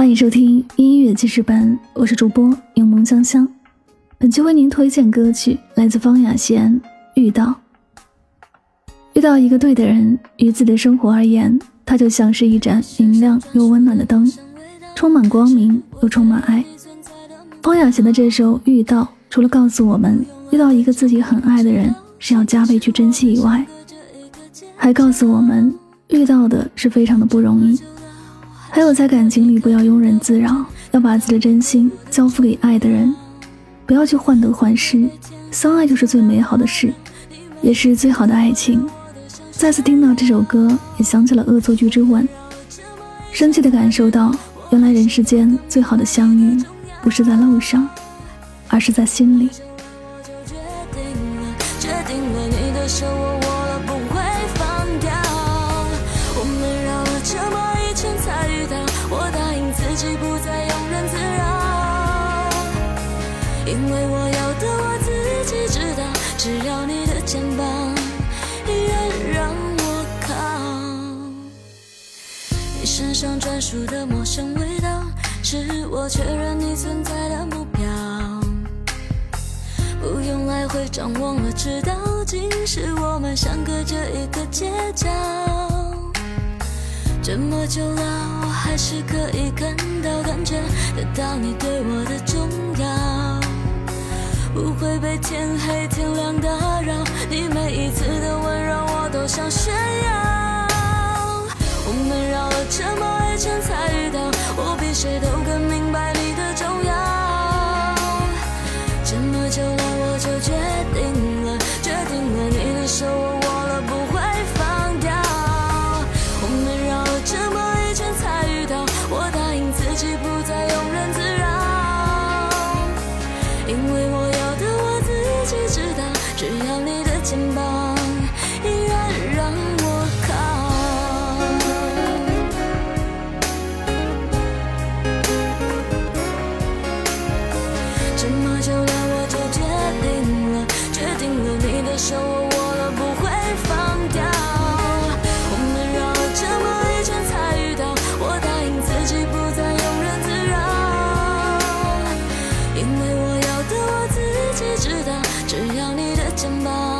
欢迎收听音乐记事本，我是主播柠檬香香。本期为您推荐歌曲来自方雅贤《遇到》。遇到一个对的人，于自己的生活而言，它就像是一盏明亮又温暖的灯，充满光明又充满爱。方雅贤的这首《遇到》，除了告诉我们遇到一个自己很爱的人是要加倍去珍惜以外，还告诉我们遇到的是非常的不容易。还有，在感情里不要庸人自扰，要把自己的真心交付给爱的人，不要去患得患失。相爱就是最美好的事，也是最好的爱情。再次听到这首歌，也想起了《恶作剧之吻》，深切的感受到，原来人世间最好的相遇，不是在路上，而是在心里。决定了，决定了你的手我因为我要的我自己知道，只要你的肩膀依然让我靠。你身上专属的陌生味道，是我确认你存在的目标。不用来回张望了，知道今时我们相隔着一个街角。这么久了，我还是可以看到、感觉得到你对我的重深这么久了我就决定了决定了你的手我握了不会放掉？我们绕了这么一圈才遇到我答应自己不再庸人自扰因为我要的我自己知道只要你的肩膀。